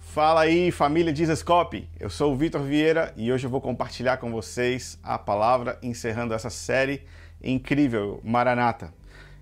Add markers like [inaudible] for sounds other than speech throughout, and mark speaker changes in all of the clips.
Speaker 1: Fala aí, família Dizescope. Eu sou o Vitor Vieira e hoje eu vou compartilhar com vocês a palavra encerrando essa série incrível, Maranata.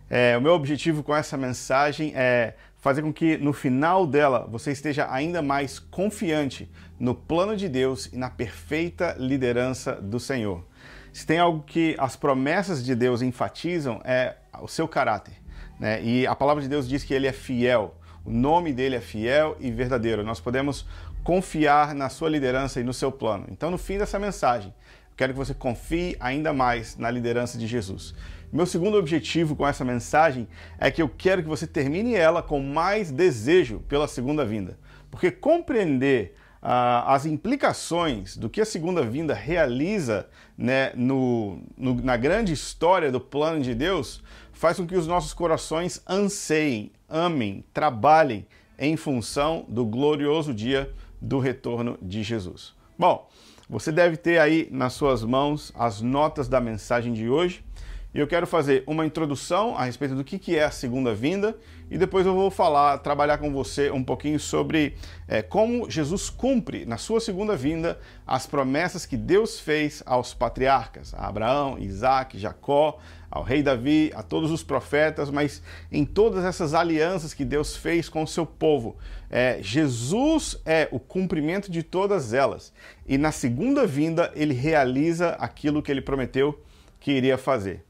Speaker 1: É, o meu objetivo com essa mensagem é fazer com que no final dela você esteja ainda mais confiante no plano de Deus e na perfeita liderança do Senhor. Se tem algo que as promessas de Deus enfatizam é o seu caráter. Né? E a palavra de Deus diz que ele é fiel. O nome dele é fiel e verdadeiro. Nós podemos confiar na sua liderança e no seu plano. Então, no fim dessa mensagem, quero que você confie ainda mais na liderança de Jesus. Meu segundo objetivo com essa mensagem é que eu quero que você termine ela com mais desejo pela segunda vinda. Porque compreender ah, as implicações do que a segunda vinda realiza né, no, no, na grande história do plano de Deus faz com que os nossos corações anseiem, amem, trabalhem em função do glorioso dia do retorno de Jesus. Bom, você deve ter aí nas suas mãos as notas da mensagem de hoje. E eu quero fazer uma introdução a respeito do que é a segunda vinda e depois eu vou falar, trabalhar com você um pouquinho sobre é, como Jesus cumpre na sua segunda vinda as promessas que Deus fez aos patriarcas, a Abraão, Isaac, Jacó, ao rei Davi, a todos os profetas, mas em todas essas alianças que Deus fez com o seu povo. É, Jesus é o cumprimento de todas elas e na segunda vinda ele realiza aquilo que ele prometeu que iria fazer.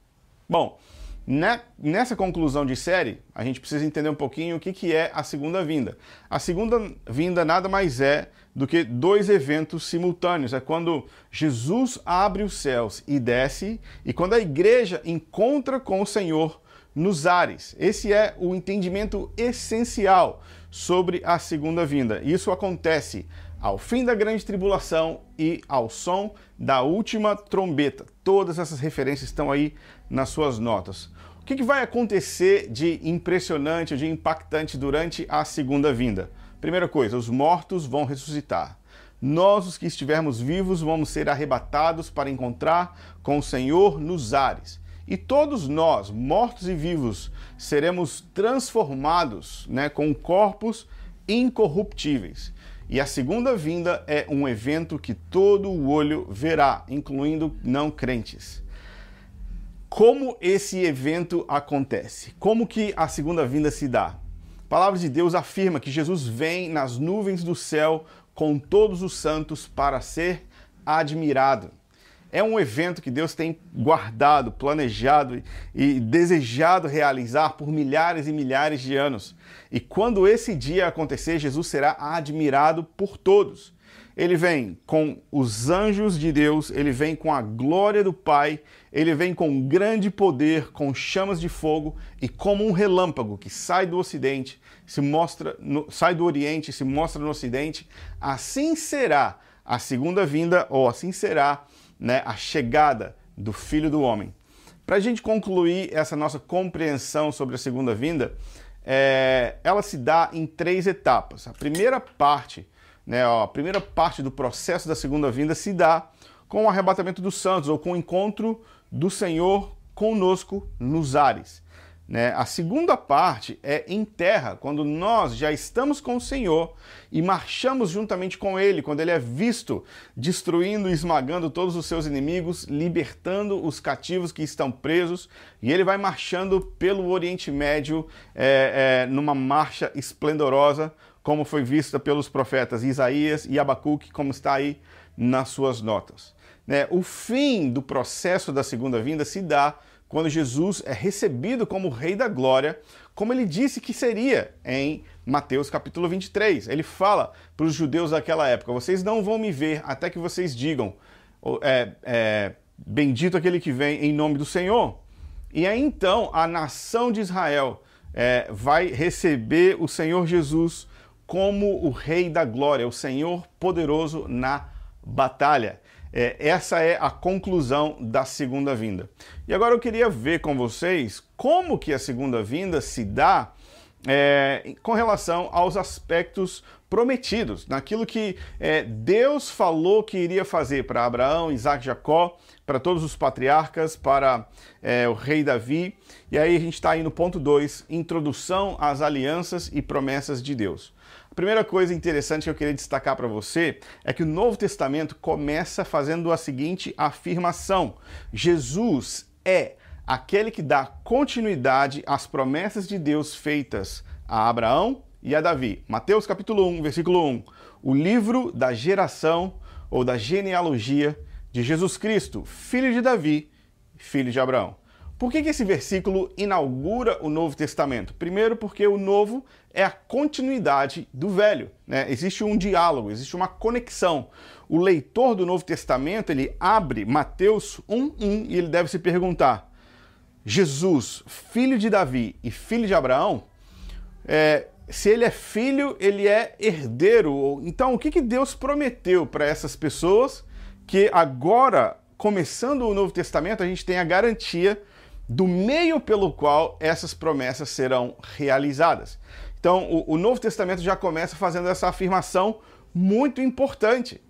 Speaker 1: Bom, né, nessa conclusão de série, a gente precisa entender um pouquinho o que, que é a segunda vinda. A segunda vinda nada mais é do que dois eventos simultâneos. É quando Jesus abre os céus e desce, e quando a igreja encontra com o Senhor nos ares. Esse é o entendimento essencial sobre a segunda vinda. Isso acontece ao fim da grande tribulação e ao som da última trombeta. Todas essas referências estão aí nas suas notas. O que, vai acontecer de impressionante, de impactante durante a segunda vinda? Primeira coisa, os mortos vão ressuscitar. Nós, os que estivermos vivos, vamos ser arrebatados para encontrar com o Senhor nos ares. E todos nós, mortos e vivos, seremos transformados né, com corpos incorruptíveis. E a segunda vinda é um evento que todo o olho verá, incluindo não crentes. Como esse evento acontece? Como que a segunda vinda se dá? A palavra de Deus afirma que Jesus vem nas nuvens do céu com todos os santos para ser admirado é um evento que Deus tem guardado, planejado e desejado realizar por milhares e milhares de anos. E quando esse dia acontecer, Jesus será admirado por todos. Ele vem com os anjos de Deus, ele vem com a glória do Pai, ele vem com grande poder, com chamas de fogo e como um relâmpago que sai do ocidente, se mostra no, sai do oriente, se mostra no ocidente, assim será a segunda vinda ou assim será né, a chegada do Filho do Homem. Para a gente concluir essa nossa compreensão sobre a segunda vinda, é, ela se dá em três etapas. A primeira parte, né, ó, a primeira parte do processo da segunda vinda se dá com o arrebatamento dos santos ou com o encontro do Senhor conosco nos ares. Né? A segunda parte é em terra, quando nós já estamos com o Senhor e marchamos juntamente com Ele, quando Ele é visto destruindo e esmagando todos os seus inimigos, libertando os cativos que estão presos, e Ele vai marchando pelo Oriente Médio é, é, numa marcha esplendorosa, como foi vista pelos profetas Isaías e Abacuque, como está aí nas suas notas. Né? O fim do processo da segunda vinda se dá quando Jesus é recebido como Rei da Glória, como ele disse que seria em Mateus capítulo 23. Ele fala para os judeus daquela época: vocês não vão me ver até que vocês digam, é, é, bendito aquele que vem em nome do Senhor. E aí então a nação de Israel é, vai receber o Senhor Jesus como o Rei da Glória, o Senhor poderoso na batalha. É, essa é a conclusão da segunda vinda. E agora eu queria ver com vocês como que a segunda vinda se dá é, com relação aos aspectos prometidos, naquilo que é, Deus falou que iria fazer para Abraão, Isaac, Jacó, para todos os patriarcas, para é, o rei Davi. E aí a gente está aí no ponto 2, introdução às alianças e promessas de Deus. A primeira coisa interessante que eu queria destacar para você é que o Novo Testamento começa fazendo a seguinte afirmação: Jesus é aquele que dá continuidade às promessas de Deus feitas a Abraão e a Davi. Mateus capítulo 1, versículo 1. O livro da geração ou da genealogia de Jesus Cristo, filho de Davi, filho de Abraão. Por que, que esse versículo inaugura o Novo Testamento? Primeiro, porque o Novo é a continuidade do Velho. Né? Existe um diálogo, existe uma conexão. O leitor do Novo Testamento ele abre Mateus 1:1 e ele deve se perguntar: Jesus, filho de Davi e filho de Abraão, é, se ele é filho, ele é herdeiro. Então, o que, que Deus prometeu para essas pessoas que agora, começando o Novo Testamento, a gente tem a garantia do meio pelo qual essas promessas serão realizadas. Então, o, o Novo Testamento já começa fazendo essa afirmação muito importante.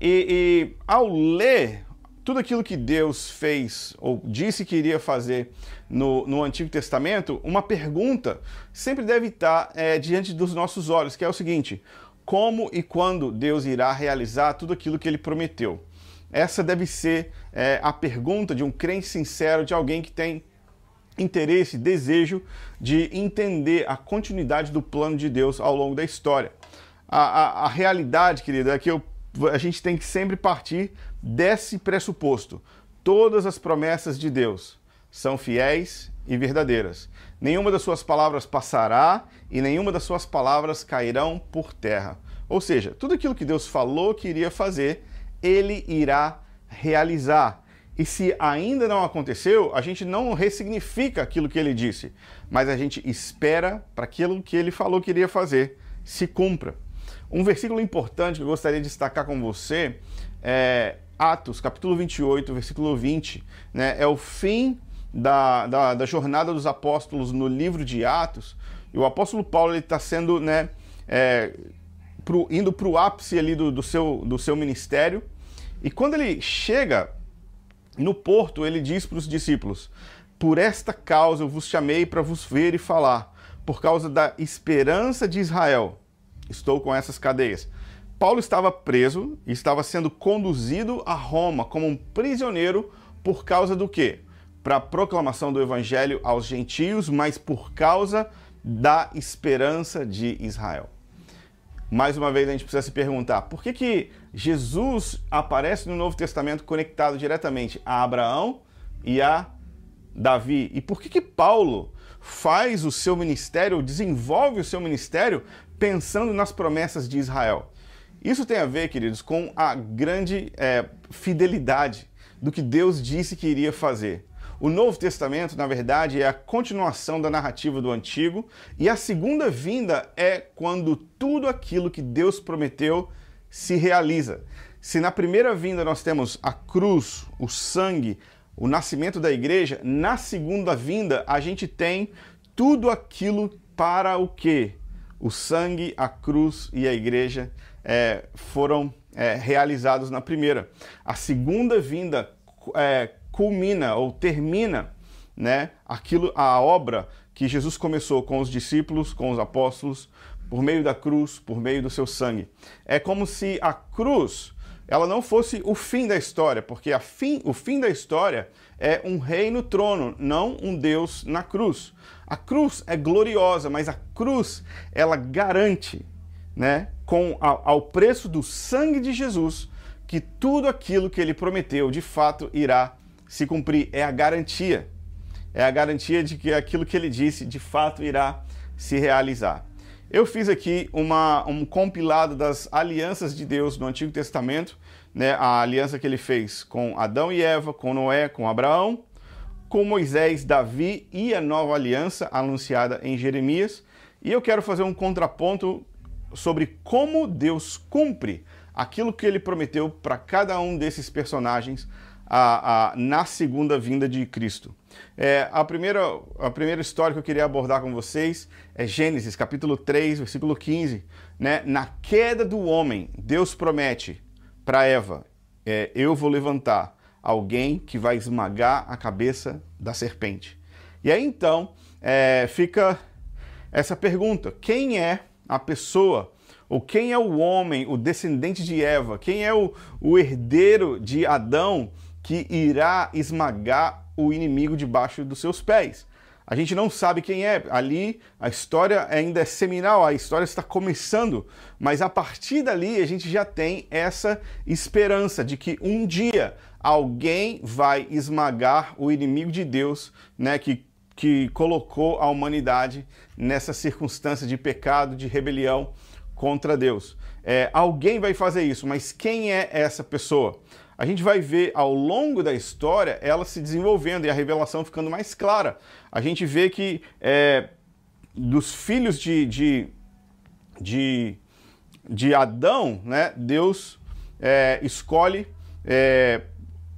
Speaker 1: E, e, ao ler tudo aquilo que Deus fez ou disse que iria fazer no, no Antigo Testamento, uma pergunta sempre deve estar é, diante dos nossos olhos, que é o seguinte: como e quando Deus irá realizar tudo aquilo que ele prometeu? Essa deve ser é, a pergunta de um crente sincero, de alguém que tem interesse, desejo de entender a continuidade do plano de Deus ao longo da história. A, a, a realidade, querido, é que eu, a gente tem que sempre partir desse pressuposto. Todas as promessas de Deus são fiéis e verdadeiras. Nenhuma das suas palavras passará e nenhuma das suas palavras cairão por terra. Ou seja, tudo aquilo que Deus falou que iria fazer, ele irá realizar. E se ainda não aconteceu, a gente não ressignifica aquilo que ele disse, mas a gente espera para aquilo que ele falou que iria fazer se cumpra. Um versículo importante que eu gostaria de destacar com você é Atos, capítulo 28, versículo 20, né? É o fim da, da, da jornada dos apóstolos no livro de Atos. E o apóstolo Paulo está sendo, né, é, pro, indo para o ápice ali do, do, seu, do seu ministério. E quando ele chega no porto, ele diz para os discípulos: Por esta causa eu vos chamei para vos ver e falar, por causa da esperança de Israel. Estou com essas cadeias. Paulo estava preso e estava sendo conduzido a Roma como um prisioneiro por causa do quê? Para a proclamação do evangelho aos gentios, mas por causa da esperança de Israel. Mais uma vez a gente precisa se perguntar, por que que Jesus aparece no Novo Testamento conectado diretamente a Abraão e a Davi? E por que que Paulo faz o seu ministério, desenvolve o seu ministério pensando nas promessas de Israel? Isso tem a ver, queridos, com a grande é, fidelidade do que Deus disse que iria fazer. O Novo Testamento, na verdade, é a continuação da narrativa do Antigo, e a segunda vinda é quando tudo aquilo que Deus prometeu se realiza. Se na primeira vinda nós temos a cruz, o sangue, o nascimento da igreja, na segunda vinda a gente tem tudo aquilo para o que? O sangue, a cruz e a igreja é, foram é, realizados na primeira. A segunda vinda é, culmina ou termina né, aquilo, a obra que Jesus começou com os discípulos, com os apóstolos, por meio da cruz, por meio do seu sangue. É como se a cruz ela não fosse o fim da história, porque fim, o fim da história é um rei no trono, não um Deus na cruz. A cruz é gloriosa, mas a cruz ela garante né, com ao preço do sangue de Jesus, que tudo aquilo que ele prometeu de fato irá se cumprir. É a garantia. É a garantia de que aquilo que ele disse de fato irá se realizar. Eu fiz aqui uma, um compilado das alianças de Deus no Antigo Testamento, né, a aliança que ele fez com Adão e Eva, com Noé, com Abraão, com Moisés, Davi e a nova aliança anunciada em Jeremias. E eu quero fazer um contraponto sobre como Deus cumpre aquilo que ele prometeu para cada um desses personagens a, a, na segunda vinda de Cristo. É, a, primeira, a primeira história que eu queria abordar com vocês é Gênesis, capítulo 3, versículo 15. Né? Na queda do homem, Deus promete para Eva: é, Eu vou levantar alguém que vai esmagar a cabeça da serpente. E aí então é, fica essa pergunta: quem é a pessoa? Ou quem é o homem, o descendente de Eva? Quem é o, o herdeiro de Adão que irá esmagar o inimigo debaixo dos seus pés? A gente não sabe quem é. Ali a história ainda é seminal, a história está começando, mas a partir dali a gente já tem essa esperança de que um dia alguém vai esmagar o inimigo de Deus, né, que, que colocou a humanidade nessa circunstância de pecado, de rebelião contra Deus. É, alguém vai fazer isso, mas quem é essa pessoa? A gente vai ver ao longo da história ela se desenvolvendo e a revelação ficando mais clara. A gente vê que é, dos filhos de, de, de, de Adão, né, Deus é, escolhe é,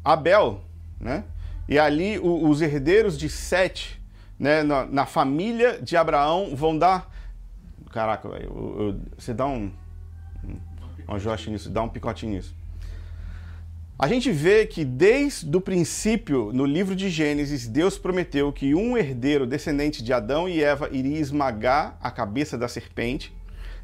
Speaker 1: Abel, né? E ali o, os herdeiros de Sete, né, na, na, família de Abraão, vão dar. Caraca, velho, você dá um. Um ajuste nisso, dá um picotinho nisso. A gente vê que desde o princípio, no livro de Gênesis, Deus prometeu que um herdeiro descendente de Adão e Eva iria esmagar a cabeça da serpente,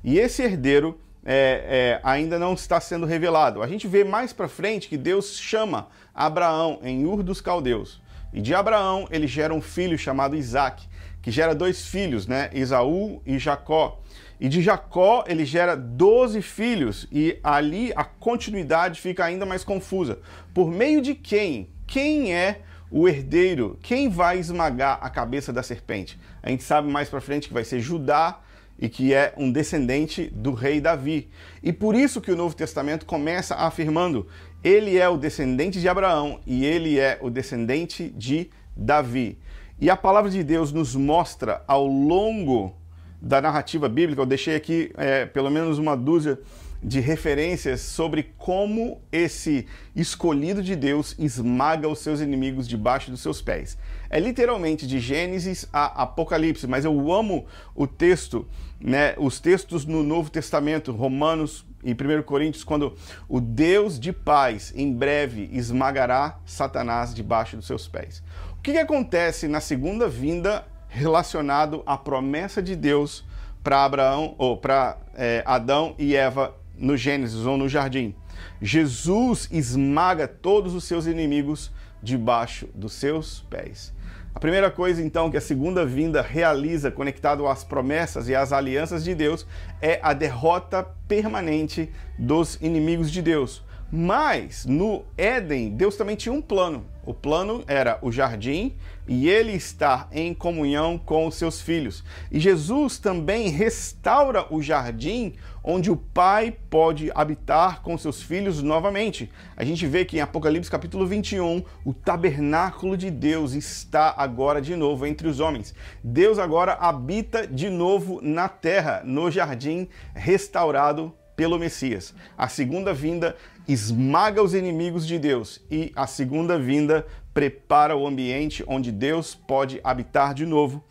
Speaker 1: e esse herdeiro é, é, ainda não está sendo revelado. A gente vê mais para frente que Deus chama Abraão em Ur dos Caldeus. E de Abraão ele gera um filho chamado Isaac, que gera dois filhos, né? Esaú e Jacó. E de Jacó ele gera doze filhos, e ali a continuidade fica ainda mais confusa. Por meio de quem? Quem é o herdeiro? Quem vai esmagar a cabeça da serpente? A gente sabe mais para frente que vai ser Judá e que é um descendente do rei Davi. E por isso que o Novo Testamento começa afirmando: ele é o descendente de Abraão e ele é o descendente de Davi. E a palavra de Deus nos mostra ao longo da narrativa bíblica, eu deixei aqui é, pelo menos uma dúzia de referências sobre como esse escolhido de Deus esmaga os seus inimigos debaixo dos seus pés. É literalmente de Gênesis a Apocalipse, mas eu amo o texto, né, os textos no Novo Testamento, Romanos e 1 Coríntios, quando o Deus de paz em breve esmagará Satanás debaixo dos seus pés. O que, que acontece na segunda vinda relacionado à promessa de Deus para Abraão ou para é, Adão e Eva no Gênesis ou no jardim. Jesus esmaga todos os seus inimigos debaixo dos seus pés. A primeira coisa, então, que a segunda vinda realiza, conectado às promessas e às alianças de Deus, é a derrota permanente dos inimigos de Deus. Mas no Éden, Deus também tinha um plano. O plano era o jardim e ele estar em comunhão com os seus filhos. E Jesus também restaura o jardim onde o pai pode habitar com seus filhos novamente. A gente vê que em Apocalipse capítulo 21, o tabernáculo de Deus está agora de novo entre os homens. Deus agora habita de novo na terra, no jardim restaurado pelo Messias. A segunda vinda esmaga os inimigos de Deus e a segunda vinda prepara o ambiente onde Deus pode habitar de novo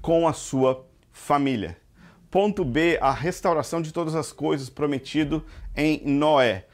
Speaker 1: com a sua família. Ponto B, a restauração de todas as coisas prometido em Noé.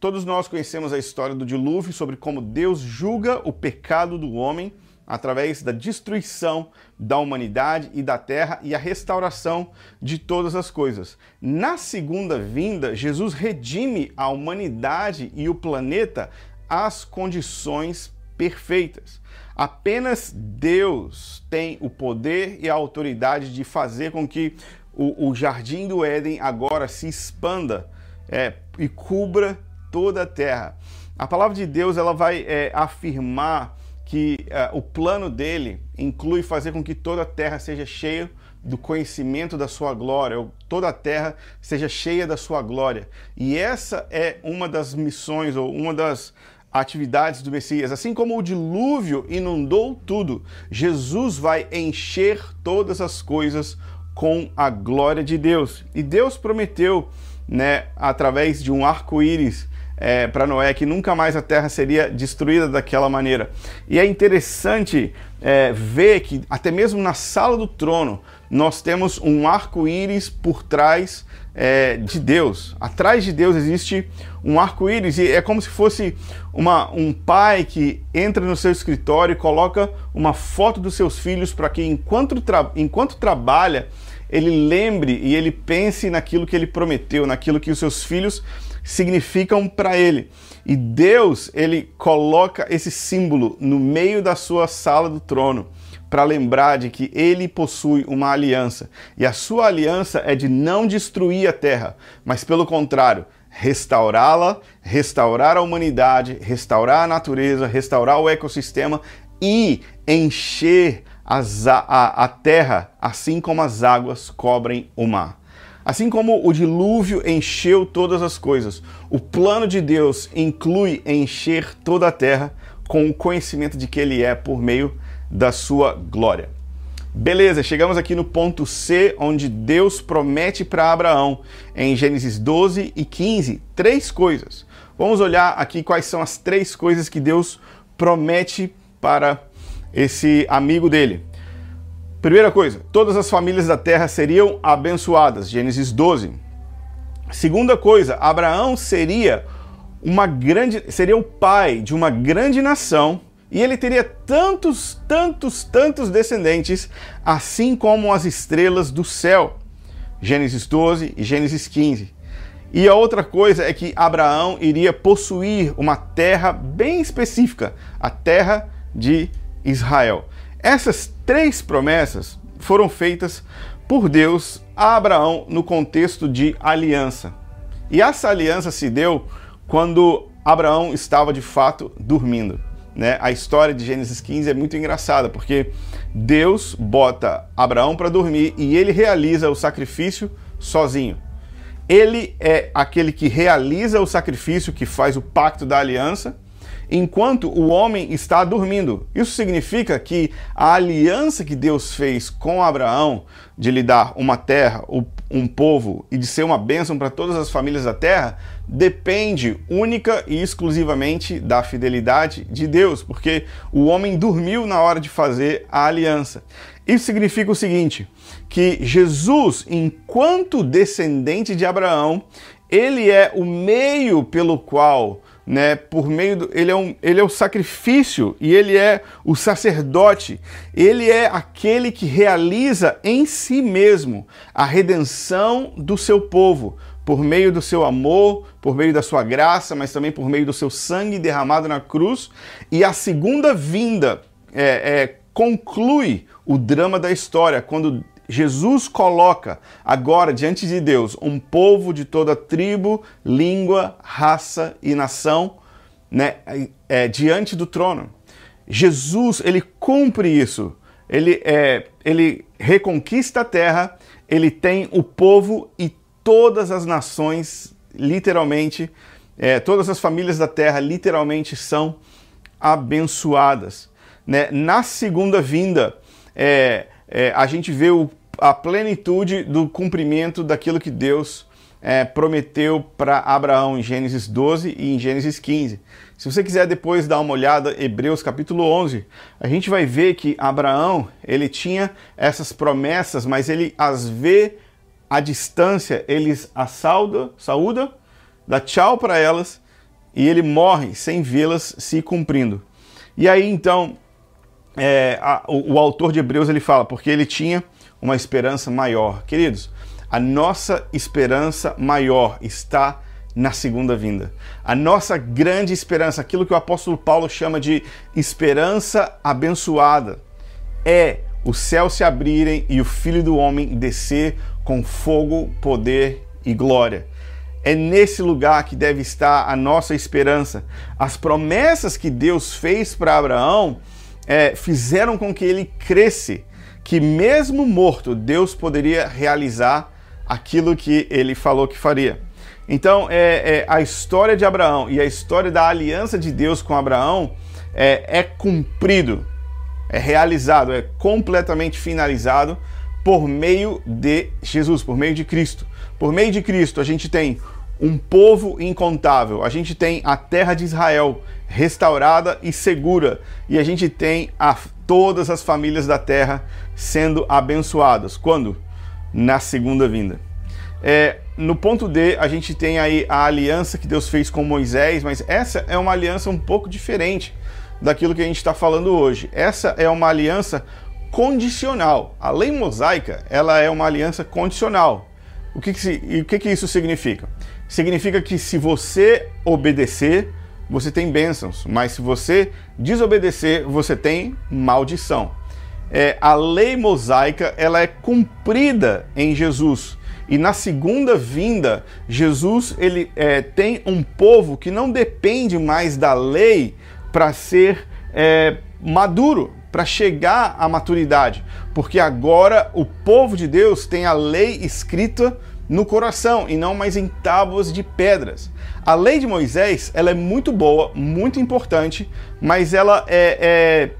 Speaker 1: Todos nós conhecemos a história do dilúvio sobre como Deus julga o pecado do homem através da destruição da humanidade e da terra e a restauração de todas as coisas. Na segunda vinda, Jesus redime a humanidade e o planeta às condições perfeitas. Apenas Deus tem o poder e a autoridade de fazer com que o, o jardim do Éden agora se expanda é, e cubra toda a terra. A palavra de Deus ela vai é, afirmar que uh, o plano dele inclui fazer com que toda a terra seja cheia do conhecimento da sua glória, ou toda a terra seja cheia da sua glória. E essa é uma das missões ou uma das atividades do Messias. Assim como o dilúvio inundou tudo, Jesus vai encher todas as coisas com a glória de Deus. E Deus prometeu, né, através de um arco-íris, é, para Noé que nunca mais a terra seria destruída daquela maneira. E é interessante é, ver que até mesmo na sala do trono nós temos um arco-íris por trás é, de Deus. Atrás de Deus existe um arco-íris e é como se fosse uma, um pai que entra no seu escritório e coloca uma foto dos seus filhos para que enquanto, tra enquanto trabalha ele lembre e ele pense naquilo que ele prometeu, naquilo que os seus filhos significam para ele. E Deus, ele coloca esse símbolo no meio da sua sala do trono para lembrar de que ele possui uma aliança. E a sua aliança é de não destruir a terra, mas pelo contrário, restaurá-la, restaurar a humanidade, restaurar a natureza, restaurar o ecossistema e encher as, a, a terra, assim como as águas cobrem o mar. Assim como o dilúvio encheu todas as coisas, o plano de Deus inclui encher toda a terra com o conhecimento de que Ele é por meio da sua glória. Beleza, chegamos aqui no ponto C, onde Deus promete para Abraão, em Gênesis 12 e 15, três coisas. Vamos olhar aqui quais são as três coisas que Deus promete para esse amigo dele. Primeira coisa, todas as famílias da terra seriam abençoadas, Gênesis 12. Segunda coisa, Abraão seria uma grande, seria o pai de uma grande nação e ele teria tantos, tantos, tantos descendentes, assim como as estrelas do céu. Gênesis 12 e Gênesis 15. E a outra coisa é que Abraão iria possuir uma terra bem específica, a terra de Israel. Essas três promessas foram feitas por Deus a Abraão no contexto de aliança. E essa aliança se deu quando Abraão estava de fato dormindo. Né? A história de Gênesis 15 é muito engraçada, porque Deus bota Abraão para dormir e ele realiza o sacrifício sozinho. Ele é aquele que realiza o sacrifício, que faz o pacto da aliança, enquanto o homem está dormindo. Isso significa que a aliança que Deus fez com Abraão de lhe dar uma terra, um povo e de ser uma bênção para todas as famílias da terra depende única e exclusivamente da fidelidade de Deus, porque o homem dormiu na hora de fazer a aliança. Isso significa o seguinte: que Jesus, enquanto descendente de Abraão, ele é o meio pelo qual né, por meio do, ele é, um, ele é o sacrifício e ele é o sacerdote. Ele é aquele que realiza em si mesmo a redenção do seu povo por meio do seu amor, por meio da sua graça, mas também por meio do seu sangue derramado na cruz. E a segunda vinda é, é, conclui o drama da história quando Jesus coloca agora diante de Deus um povo de toda tribo, língua, raça e nação né, é, diante do trono. Jesus, ele cumpre isso. Ele, é, ele reconquista a terra, ele tem o povo e todas as nações, literalmente, é, todas as famílias da terra, literalmente, são abençoadas. Né? Na segunda vinda, é, é, a gente vê o, a plenitude do cumprimento daquilo que Deus é, prometeu para Abraão em Gênesis 12 e em Gênesis 15. Se você quiser depois dar uma olhada, Hebreus capítulo 11, a gente vai ver que Abraão ele tinha essas promessas, mas ele as vê à distância, ele as sauda, saúda, dá tchau para elas e ele morre sem vê-las se cumprindo. E aí então é, a, o, o, autor de Hebreus ele fala, porque ele tinha uma esperança maior. Queridos, a nossa esperança maior está na segunda vinda. A nossa grande esperança, aquilo que o apóstolo Paulo chama de esperança abençoada, é o céu se abrirem e o filho do homem descer com fogo, poder e glória. É nesse lugar que deve estar a nossa esperança. As promessas que Deus fez para Abraão é, fizeram com que ele cresce, que mesmo morto, Deus poderia realizar aquilo que ele falou que faria. Então, é, é, a história de Abraão e a história da aliança de Deus com Abraão é, é cumprido, é realizado, é completamente finalizado por meio de Jesus, por meio de Cristo. Por meio de Cristo, a gente tem um povo incontável. A gente tem a terra de Israel restaurada e segura, e a gente tem a, todas as famílias da terra sendo abençoadas. Quando? Na segunda vinda. É, no ponto D, a gente tem aí a aliança que Deus fez com Moisés, mas essa é uma aliança um pouco diferente daquilo que a gente está falando hoje. Essa é uma aliança condicional. A lei mosaica, ela é uma aliança condicional. O que, que, e o que, que isso significa? Significa que se você obedecer, você tem bênçãos, mas se você desobedecer, você tem maldição. É, a lei mosaica ela é cumprida em Jesus e na segunda vinda Jesus ele é, tem um povo que não depende mais da lei para ser é, maduro, para chegar à maturidade, porque agora o povo de Deus tem a lei escrita no coração e não mais em tábuas de pedras. A lei de Moisés ela é muito boa, muito importante, mas ela é, é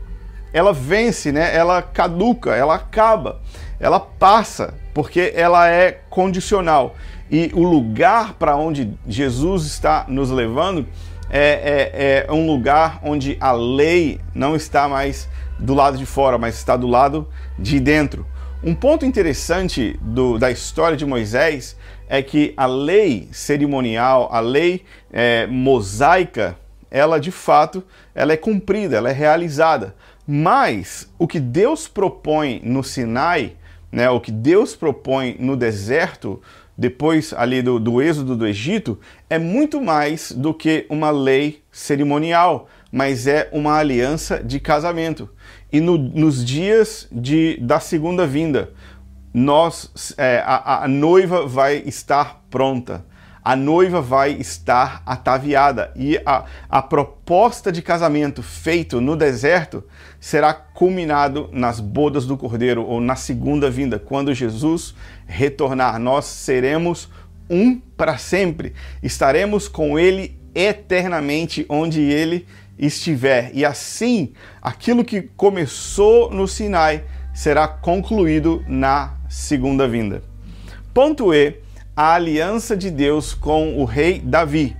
Speaker 1: ela vence, né? Ela caduca, ela acaba, ela passa, porque ela é condicional. E o lugar para onde Jesus está nos levando é, é, é um lugar onde a lei não está mais do lado de fora, mas está do lado de dentro. Um ponto interessante do, da história de Moisés é que a lei cerimonial, a lei é, mosaica, ela de fato ela é cumprida, ela é realizada. Mas o que Deus propõe no Sinai, né, o que Deus propõe no deserto, depois ali do, do êxodo do Egito, é muito mais do que uma lei cerimonial, mas é uma aliança de casamento e no, nos dias de, da segunda vinda, nós, é, a, a noiva vai estar pronta, a noiva vai estar ataviada. E a, a proposta de casamento feito no deserto será culminado nas bodas do Cordeiro ou na segunda vinda, quando Jesus retornar. Nós seremos um para sempre, estaremos com Ele eternamente onde Ele estiver. E assim, aquilo que começou no Sinai será concluído na segunda vinda. Ponto E, a aliança de Deus com o rei Davi.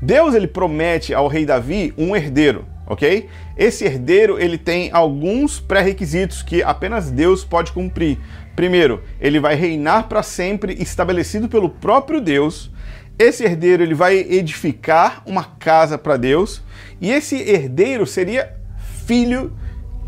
Speaker 1: Deus ele promete ao rei Davi um herdeiro, ok? Esse herdeiro ele tem alguns pré-requisitos que apenas Deus pode cumprir. Primeiro, ele vai reinar para sempre, estabelecido pelo próprio Deus. Esse herdeiro ele vai edificar uma casa para Deus e esse herdeiro seria filho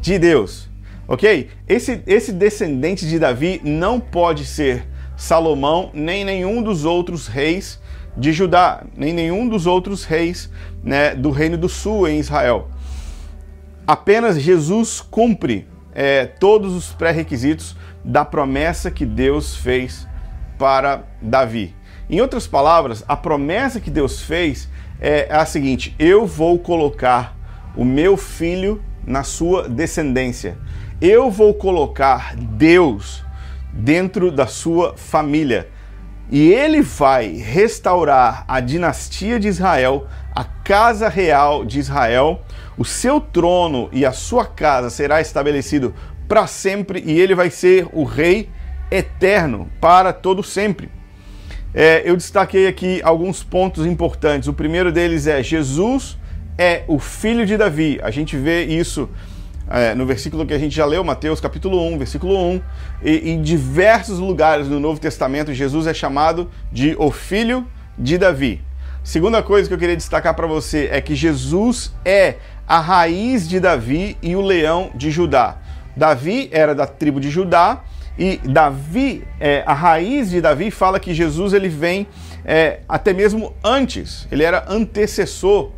Speaker 1: de Deus, ok? Esse, esse descendente de Davi não pode ser Salomão nem nenhum dos outros reis de Judá, nem nenhum dos outros reis né, do Reino do Sul em Israel. Apenas Jesus cumpre é, todos os pré-requisitos da promessa que Deus fez para Davi. Em outras palavras, a promessa que Deus fez é a seguinte: eu vou colocar o meu filho na sua descendência. Eu vou colocar Deus dentro da sua família. E ele vai restaurar a dinastia de Israel, a casa real de Israel. O seu trono e a sua casa será estabelecido para sempre e ele vai ser o rei eterno para todo sempre. É, eu destaquei aqui alguns pontos importantes. O primeiro deles é Jesus é o filho de Davi. A gente vê isso é, no versículo que a gente já leu, Mateus capítulo 1, versículo 1. E em diversos lugares no Novo Testamento, Jesus é chamado de o filho de Davi. Segunda coisa que eu queria destacar para você é que Jesus é a raiz de Davi e o leão de Judá. Davi era da tribo de Judá e Davi, é, a raiz de Davi fala que Jesus ele vem é, até mesmo antes, ele era antecessor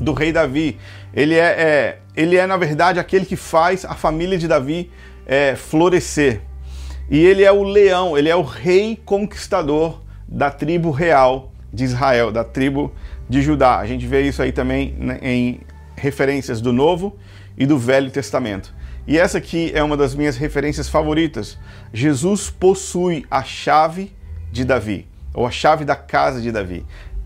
Speaker 1: do rei Davi. Ele é, é, ele é, na verdade, aquele que faz a família de Davi é, florescer. E ele é o leão, ele é o rei conquistador da tribo real de Israel, da tribo de Judá. A gente vê isso aí também né, em referências do Novo e do Velho Testamento. E essa aqui é uma das minhas referências favoritas. Jesus possui a chave de Davi, ou a chave da casa de Davi.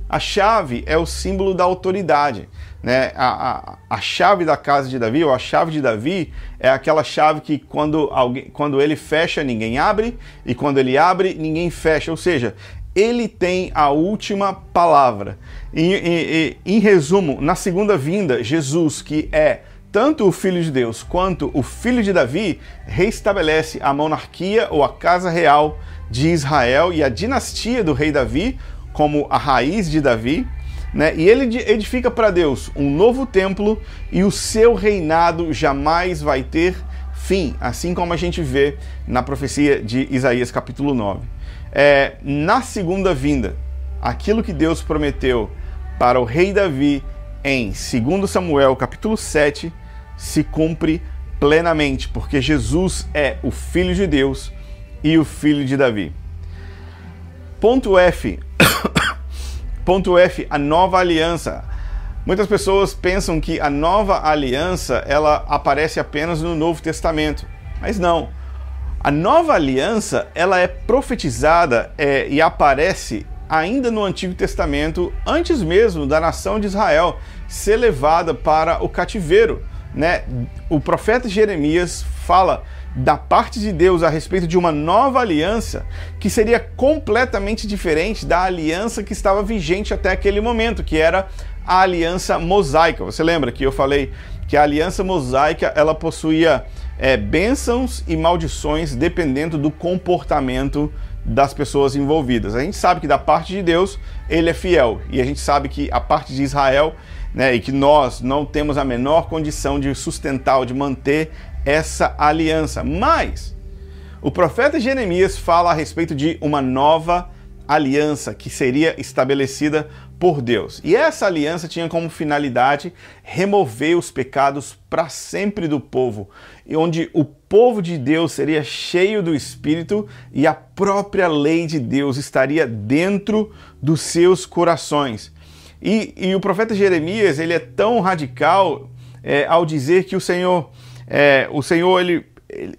Speaker 1: A chave é o símbolo da autoridade. Né? A, a, a, chave da casa de Davi, ou a chave de Davi, é aquela chave que quando, alguém, quando ele fecha, ninguém abre, e quando ele abre, ninguém fecha. Ou seja, ele tem a última palavra. Em, resumo, na segunda vinda, Jesus, que é tanto o Filho de Deus quanto o Filho de Davi, restabelece a monarquia ou a casa real de Israel e a dinastia do rei Davi como a raiz de Davi. Né? E ele edifica para Deus um novo templo e o seu reinado jamais vai ter fim, assim como a gente vê na profecia de Isaías capítulo 9 é, na segunda vinda, aquilo que Deus prometeu para o rei Davi em 2 Samuel capítulo 7 se cumpre plenamente, porque Jesus é o Filho de Deus e o Filho de Davi. Ponto F. [coughs] Ponto F, a nova aliança. Muitas pessoas pensam que a nova aliança ela aparece apenas no Novo Testamento, mas não. A nova aliança ela é profetizada é, e aparece ainda no Antigo Testamento, antes mesmo da nação de Israel ser levada para o cativeiro. Né? O profeta Jeremias fala da parte de Deus a respeito de uma nova aliança que seria completamente diferente da aliança que estava vigente até aquele momento, que era a aliança mosaica. Você lembra que eu falei que a aliança mosaica ela possuía é, bênçãos e maldições dependendo do comportamento das pessoas envolvidas. A gente sabe que da parte de Deus ele é fiel e a gente sabe que a parte de Israel né, e que nós não temos a menor condição de sustentar ou de manter essa aliança. Mas o profeta Jeremias fala a respeito de uma nova aliança que seria estabelecida por Deus. E essa aliança tinha como finalidade remover os pecados para sempre do povo, onde o povo de Deus seria cheio do Espírito e a própria lei de Deus estaria dentro dos seus corações. E, e o profeta Jeremias ele é tão radical é, ao dizer que o Senhor, é, o Senhor ele,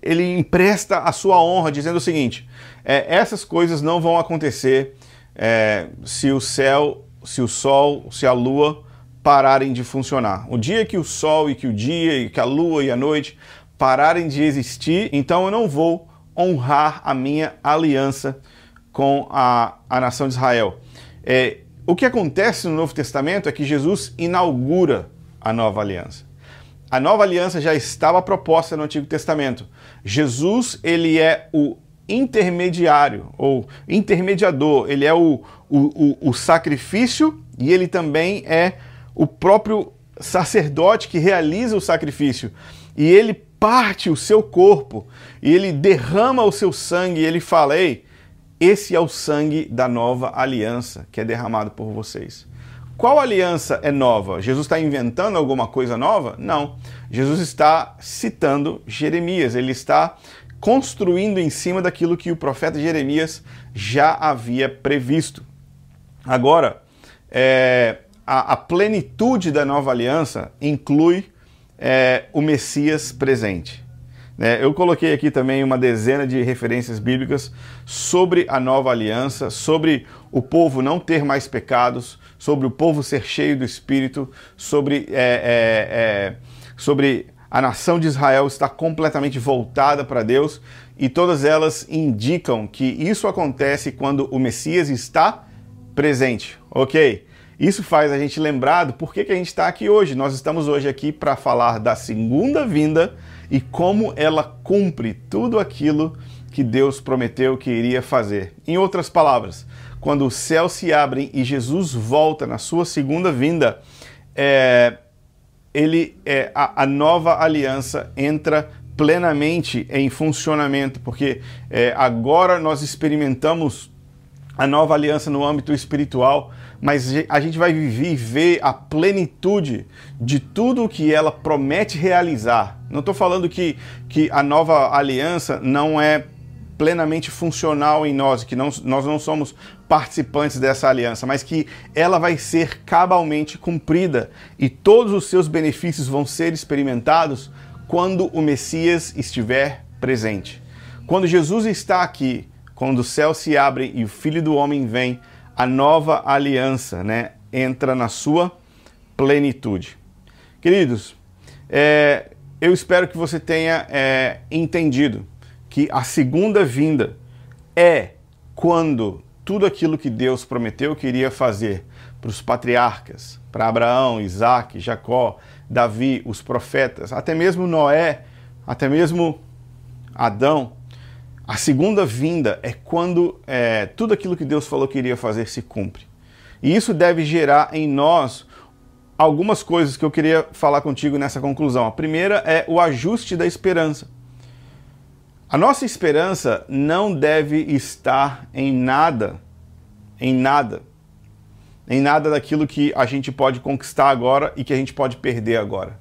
Speaker 1: ele empresta a sua honra, dizendo o seguinte: é, essas coisas não vão acontecer é, se o céu se o Sol, se a Lua pararem de funcionar. O dia que o Sol e que o dia e que a Lua e a noite pararem de existir, então eu não vou honrar a minha aliança com a, a nação de Israel. É, o que acontece no Novo Testamento é que Jesus inaugura a nova aliança. A nova aliança já estava proposta no Antigo Testamento. Jesus, ele é o intermediário ou intermediador, ele é o, o, o, o sacrifício e ele também é o próprio sacerdote que realiza o sacrifício. E ele parte o seu corpo e ele derrama o seu sangue e ele fala: Ei, esse é o sangue da nova aliança que é derramado por vocês. Qual aliança é nova? Jesus está inventando alguma coisa nova? Não. Jesus está citando Jeremias, ele está construindo em cima daquilo que o profeta Jeremias já havia previsto. Agora, é, a, a, plenitude da nova aliança inclui é, o Messias presente. Né? Eu coloquei aqui também uma dezena de referências bíblicas sobre a nova aliança, sobre o povo não ter mais pecados, sobre o povo ser cheio do Espírito, sobre, é, é, é sobre a nação de Israel está completamente voltada para Deus e todas elas indicam que isso acontece quando o Messias está presente, ok? Isso faz a gente lembrar do porquê que a gente está aqui hoje. Nós estamos hoje aqui para falar da segunda vinda e como ela cumpre tudo aquilo que Deus prometeu que iria fazer. Em outras palavras, quando os céus se abrem e Jesus volta na sua segunda vinda, é, ele é, a, a, nova aliança entra plenamente em funcionamento, porque é, agora nós experimentamos a nova aliança no âmbito espiritual, mas a gente vai viver a plenitude de tudo o que ela promete realizar. Não estou falando que, que a nova aliança não é plenamente funcional em nós, que não, nós não somos participantes dessa aliança, mas que ela vai ser cabalmente cumprida e todos os seus benefícios vão ser experimentados quando o Messias estiver presente. Quando Jesus está aqui, quando os céus se abrem e o Filho do Homem vem, a nova aliança né, entra na sua plenitude. Queridos, é, eu espero que você tenha é, entendido que a segunda vinda é quando tudo aquilo que Deus prometeu que iria fazer para os patriarcas, para Abraão, Isaac, Jacó, Davi, os profetas, até mesmo Noé, até mesmo Adão, a segunda vinda é quando é, tudo aquilo que Deus falou que iria fazer se cumpre. E isso deve gerar em nós algumas coisas que eu queria falar contigo nessa conclusão. A primeira é o ajuste da esperança. A nossa esperança não deve estar em nada, em nada, em nada daquilo que a gente pode conquistar agora e que a gente pode perder agora.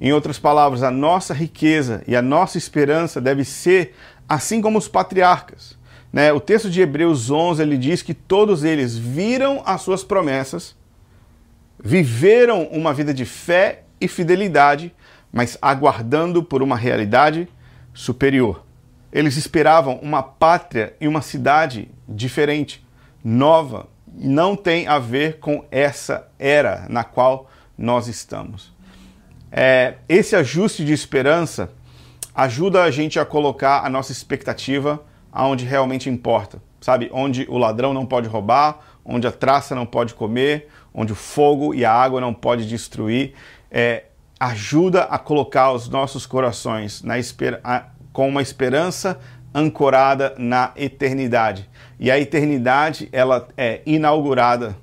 Speaker 1: Em outras palavras, a nossa riqueza e a nossa esperança deve ser assim como os patriarcas. Né? O texto de Hebreus 11 ele diz que todos eles viram as suas promessas, viveram uma vida de fé e fidelidade, mas aguardando por uma realidade superior. Eles esperavam uma pátria e uma cidade diferente, nova, não tem a ver com essa era na qual nós estamos. É, esse ajuste de esperança ajuda a gente a colocar a nossa expectativa aonde realmente importa, sabe? Onde o ladrão não pode roubar, onde a traça não pode comer, onde o fogo e a água não pode destruir. É, ajuda a colocar os nossos corações na a, com uma esperança ancorada na eternidade. E a eternidade ela é inaugurada,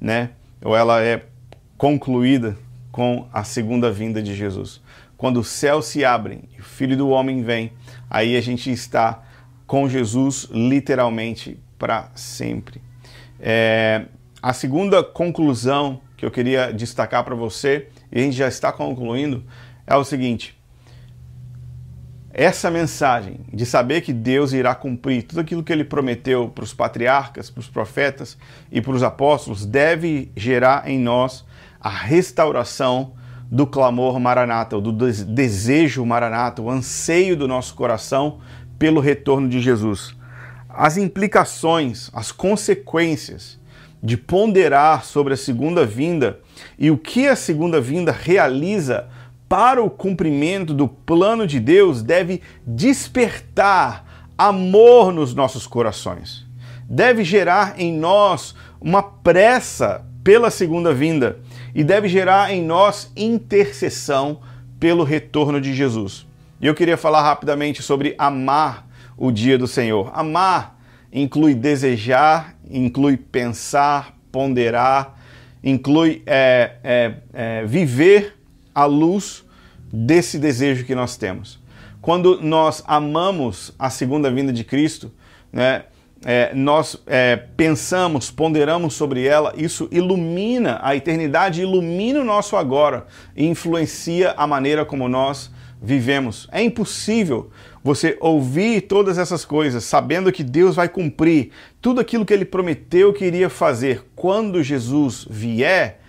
Speaker 1: né? Ou ela é concluída com a segunda vinda de Jesus. Quando os céus se abrem e o Filho do Homem vem, aí a gente está com Jesus literalmente para sempre. É, a segunda conclusão que eu queria destacar para você, e a gente já está concluindo, é o seguinte: essa mensagem de saber que Deus irá cumprir tudo aquilo que ele prometeu para os patriarcas, para os profetas e para os apóstolos, deve gerar em nós a restauração do clamor maranata, do desejo maranata, o anseio do nosso coração pelo retorno de Jesus. As implicações, as consequências de ponderar sobre a segunda vinda e o que a segunda vinda realiza para o cumprimento do plano de Deus deve despertar amor nos nossos corações. Deve gerar em nós uma pressa pela segunda vinda e deve gerar em nós intercessão pelo retorno de Jesus. E eu queria falar rapidamente sobre amar o dia do Senhor. Amar inclui desejar, inclui pensar, ponderar, inclui é, é, é, viver à luz desse desejo que nós temos. Quando nós amamos a segunda vinda de Cristo, né, é, nós é, pensamos, ponderamos sobre ela, isso ilumina a eternidade, ilumina o nosso agora e influencia a maneira como nós vivemos. É impossível você ouvir todas essas coisas sabendo que Deus vai cumprir tudo aquilo que ele prometeu que iria fazer quando Jesus vier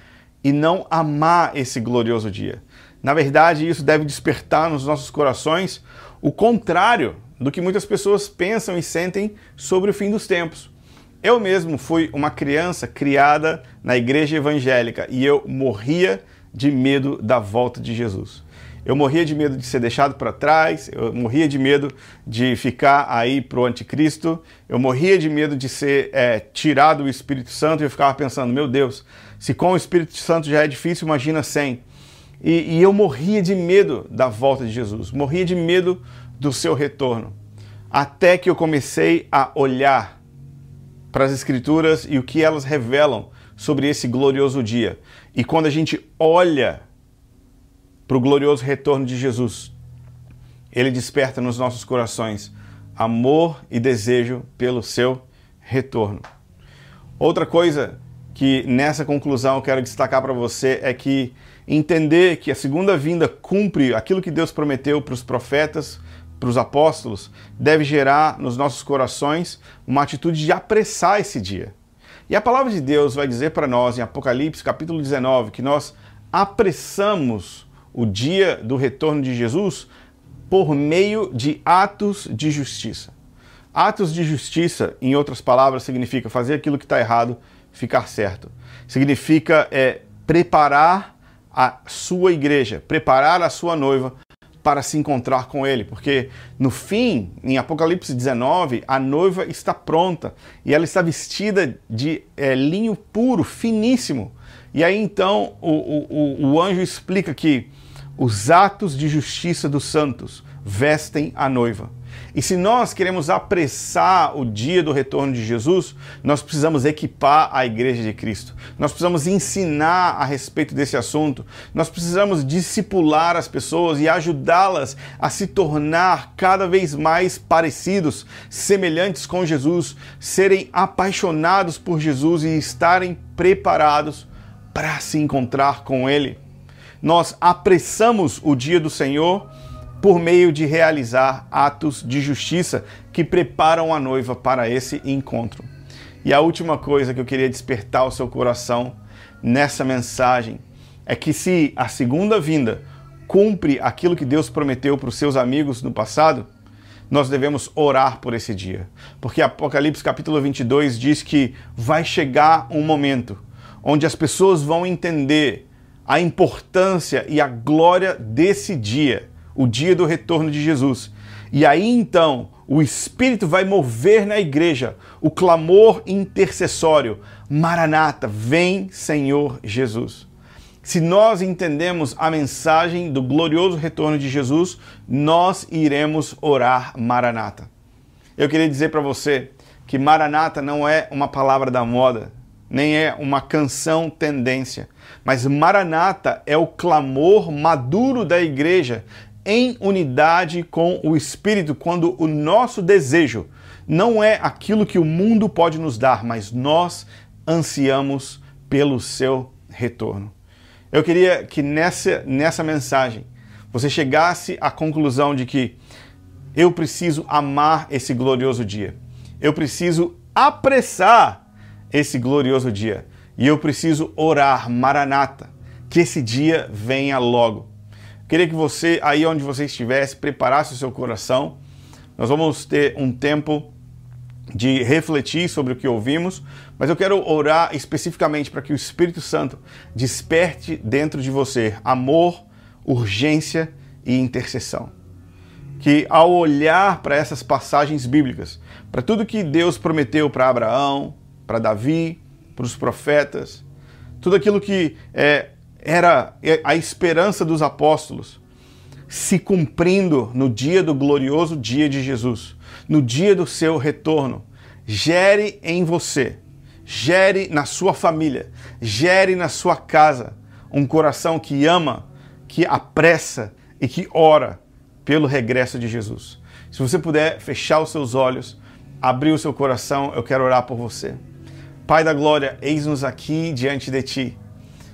Speaker 1: e não amar esse glorioso dia. Na verdade, isso deve despertar nos nossos corações o contrário do que muitas pessoas pensam e sentem sobre o fim dos tempos. Eu mesmo fui uma criança criada na igreja evangélica e eu morria de medo da volta de Jesus. Eu morria de medo de ser deixado para trás, eu morria de medo de ficar aí para o anticristo, eu morria de medo de ser é, tirado o Espírito Santo e eu ficava pensando, meu Deus, se com o Espírito Santo já é difícil, imagina sem. E, e eu morria de medo da volta de Jesus, morria de medo do seu retorno. Até que eu comecei a olhar para as Escrituras e o que elas revelam sobre esse glorioso dia. E quando a gente olha para o glorioso retorno de Jesus, ele desperta nos nossos corações amor e desejo pelo seu retorno. Outra coisa que nessa conclusão eu quero destacar para você é que entender que a segunda vinda cumpre aquilo que Deus prometeu para os profetas, para os apóstolos, deve gerar nos nossos corações uma atitude de apressar esse dia. E a palavra de Deus vai dizer para nós em Apocalipse capítulo 19 que nós apressamos o dia do retorno de Jesus por meio de atos de justiça. Atos de justiça, em outras palavras, significa fazer aquilo que está errado ficar certo. Significa é, preparar a sua igreja, preparar a sua noiva para se encontrar com Ele, porque no fim, em Apocalipse 19, a noiva está pronta e ela está vestida de é, linho puro, finíssimo. E aí então o, o, o anjo explica que os atos de justiça dos santos vestem a noiva. E se nós queremos apressar o dia do retorno de Jesus, nós precisamos equipar a igreja de Cristo. Nós precisamos ensinar a respeito desse assunto. Nós precisamos discipular as pessoas e ajudá-las a se tornar cada vez mais parecidos, semelhantes com Jesus, serem apaixonados por Jesus e estarem preparados para se encontrar com Ele. Nós apressamos o dia do Senhor por meio de realizar atos de justiça que preparam a noiva para esse encontro. E a última coisa que eu queria despertar o seu coração nessa mensagem é que se a segunda vinda cumpre aquilo que Deus prometeu para os seus amigos no passado, nós devemos orar por esse dia. Porque Apocalipse capítulo 22 diz que vai chegar um momento onde as pessoas vão entender a importância e a glória desse dia o dia do retorno de Jesus. E aí então o Espírito vai mover na igreja o clamor intercessório: Maranata, vem Senhor Jesus. Se nós entendemos a mensagem do glorioso retorno de Jesus, nós iremos orar Maranata. Eu queria dizer para você que Maranata não é uma palavra da moda, nem é uma canção tendência, mas Maranata é o clamor maduro da igreja em unidade com o Espírito, quando o nosso desejo não é aquilo que o mundo pode nos dar, mas nós ansiamos pelo seu retorno. Eu queria que nessa, nessa mensagem você chegasse à conclusão de que eu preciso amar esse glorioso dia. Eu preciso apressar esse glorioso dia. E eu preciso orar, Maranata, que esse dia venha logo. Queria que você, aí onde você estivesse, preparasse o seu coração. Nós vamos ter um tempo de refletir sobre o que ouvimos, mas eu quero orar especificamente para que o Espírito Santo desperte dentro de você amor, urgência e intercessão. Que ao olhar para essas passagens bíblicas, para tudo que Deus prometeu para Abraão, para Davi, para os profetas, tudo aquilo que é, era a esperança dos apóstolos se cumprindo no dia do glorioso dia de Jesus, no dia do seu retorno. Gere em você, gere na sua família, gere na sua casa um coração que ama, que apressa e que ora pelo regresso de Jesus. Se você puder fechar os seus olhos, abrir o seu coração, eu quero orar por você. Pai da glória, eis-nos aqui diante de ti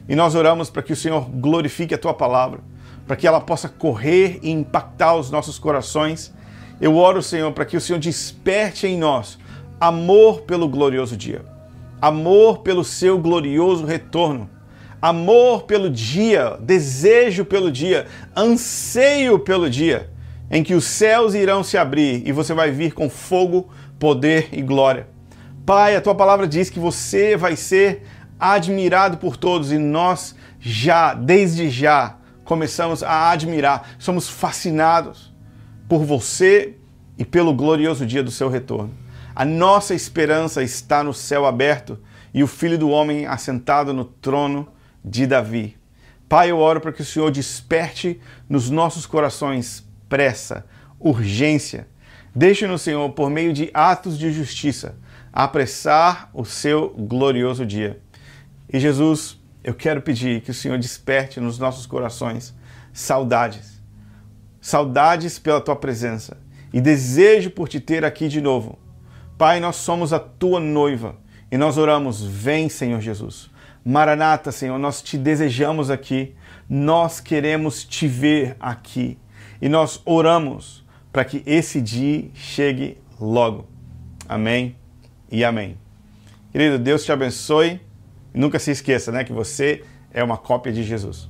Speaker 1: e nós oramos para que o Senhor glorifique a tua palavra, para que ela possa correr e impactar os nossos corações. Eu oro, Senhor, para que o Senhor desperte em nós amor pelo glorioso dia, amor pelo seu glorioso retorno, amor pelo dia, desejo pelo dia, anseio pelo dia em que os céus irão se abrir e você vai vir com fogo, poder e glória. Pai, a tua palavra diz que você vai ser admirado por todos e nós já, desde já, começamos a admirar, somos fascinados por você e pelo glorioso dia do seu retorno. A nossa esperança está no céu aberto e o Filho do Homem assentado no trono de Davi. Pai, eu oro para que o Senhor desperte nos nossos corações pressa, urgência. Deixe-nos, Senhor, por meio de atos de justiça, apressar o seu glorioso dia. E Jesus, eu quero pedir que o Senhor desperte nos nossos corações saudades. Saudades pela tua presença e desejo por te ter aqui de novo. Pai, nós somos a tua noiva e nós oramos: vem, Senhor Jesus. Maranata, Senhor, nós te desejamos aqui, nós queremos te ver aqui e nós oramos para que esse dia chegue logo. Amém e amém. Querido, Deus te abençoe. Nunca se esqueça né, que você é uma cópia de Jesus.